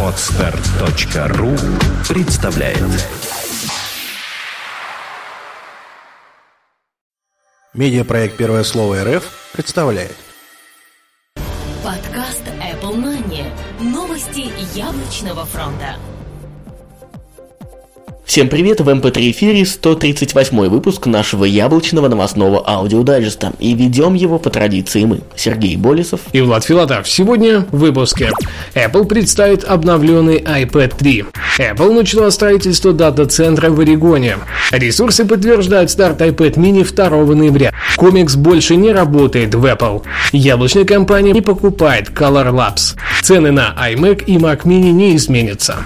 Отстар.ру представляет Медиапроект «Первое слово РФ» представляет Подкаст Apple Money. Новости яблочного фронта. Всем привет, в MP3 эфире 138 выпуск нашего яблочного новостного аудиодайджеста. И ведем его по традиции мы, Сергей Болесов и Влад Филатов. Сегодня в выпуске. Apple представит обновленный iPad 3. Apple начала строительство дата-центра в Орегоне. Ресурсы подтверждают старт iPad mini 2 ноября. Комикс больше не работает в Apple. Яблочная компания не покупает Color Labs. Цены на iMac и Mac mini не изменятся.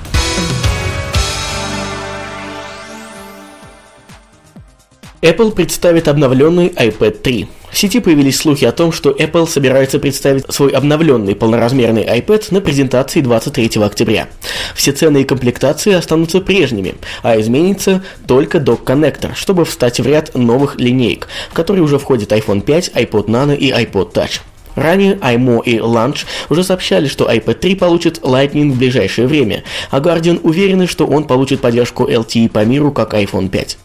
Apple представит обновленный iPad 3. В сети появились слухи о том, что Apple собирается представить свой обновленный полноразмерный iPad на презентации 23 октября. Все цены и комплектации останутся прежними, а изменится только док-коннектор, чтобы встать в ряд новых линеек, в которые уже входят iPhone 5, iPod Nano и iPod Touch. Ранее iMo и Launch уже сообщали, что iPad 3 получит Lightning в ближайшее время, а Guardian уверены, что он получит поддержку LTE по миру, как iPhone 5.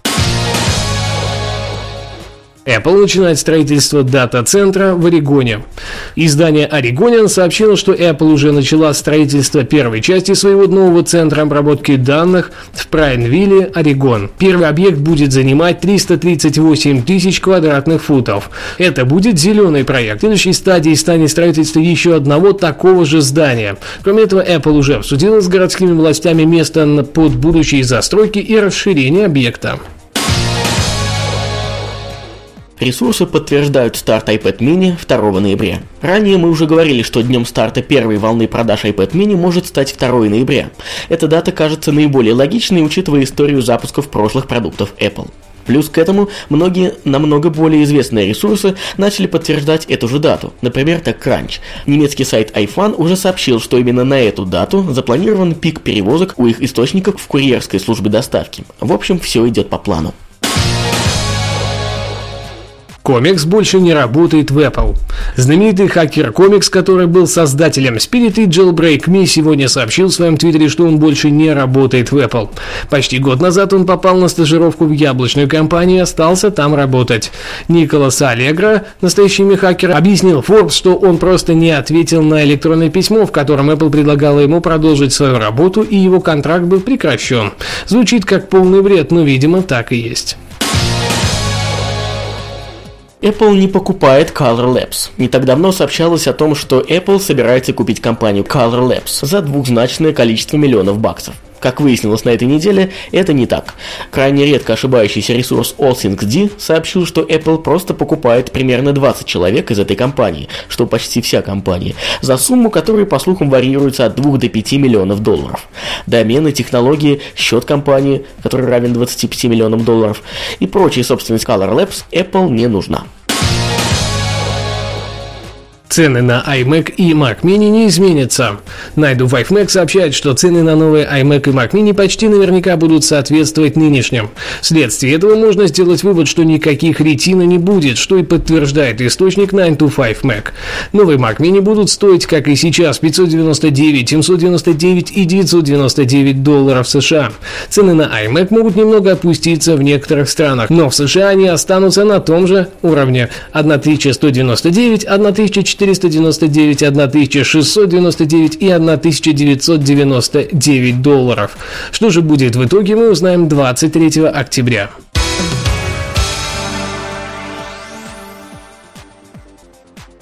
Apple начинает строительство дата-центра в Орегоне. Издание Oregonian сообщило, что Apple уже начала строительство первой части своего нового центра обработки данных в Прайнвилле, Орегон. Первый объект будет занимать 338 тысяч квадратных футов. Это будет зеленый проект. Следующей стадией станет строительство еще одного такого же здания. Кроме этого, Apple уже обсудила с городскими властями место под будущие застройки и расширение объекта. Ресурсы подтверждают старт iPad mini 2 ноября. Ранее мы уже говорили, что днем старта первой волны продаж iPad mini может стать 2 ноября. Эта дата кажется наиболее логичной, учитывая историю запусков прошлых продуктов Apple. Плюс к этому многие намного более известные ресурсы начали подтверждать эту же дату. Например, TechCrunch. Немецкий сайт iFan уже сообщил, что именно на эту дату запланирован пик перевозок у их источников в курьерской службе доставки. В общем, все идет по плану. Комикс больше не работает в Apple. Знаменитый хакер Комикс, который был создателем Spirit и Jailbreak Me, сегодня сообщил в своем твиттере, что он больше не работает в Apple. Почти год назад он попал на стажировку в яблочную компанию и остался там работать. Николас Аллегро, настоящий имя хакера, объяснил Forbes, что он просто не ответил на электронное письмо, в котором Apple предлагала ему продолжить свою работу и его контракт был прекращен. Звучит как полный бред, но, видимо, так и есть. Apple не покупает Color Labs. Не так давно сообщалось о том, что Apple собирается купить компанию Color Labs за двухзначное количество миллионов баксов. Как выяснилось на этой неделе, это не так. Крайне редко ошибающийся ресурс AllThingsD сообщил, что Apple просто покупает примерно 20 человек из этой компании, что почти вся компания, за сумму, которая, по слухам, варьируется от 2 до 5 миллионов долларов. Домены, технологии, счет компании, который равен 25 миллионам долларов, и прочая собственность Color Labs Apple не нужна. Цены на iMac и Mac Mini не изменятся. Найду 5Mac сообщает, что цены на новые iMac и Mac Mini почти наверняка будут соответствовать нынешним. Вследствие этого можно сделать вывод, что никаких ретина не будет, что и подтверждает источник 9to5Mac. Новые Mac Mini будут стоить, как и сейчас, 599, 799 и 999 долларов США. Цены на iMac могут немного опуститься в некоторых странах, но в США они останутся на том же уровне 1199, 1499 499, 1699 и 1999 долларов. Что же будет в итоге, мы узнаем 23 октября.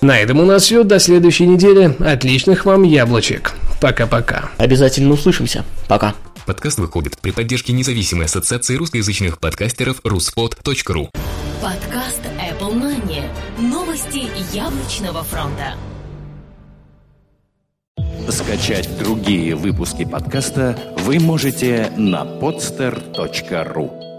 На этом у нас все. До следующей недели. Отличных вам яблочек. Пока-пока. Обязательно услышимся. Пока. Подкаст выходит при поддержке независимой ассоциации русскоязычных подкастеров ruspod.ru Подкаст Apple Money. Новости яблочного фронта. Скачать другие выпуски подкаста вы можете на podster.ru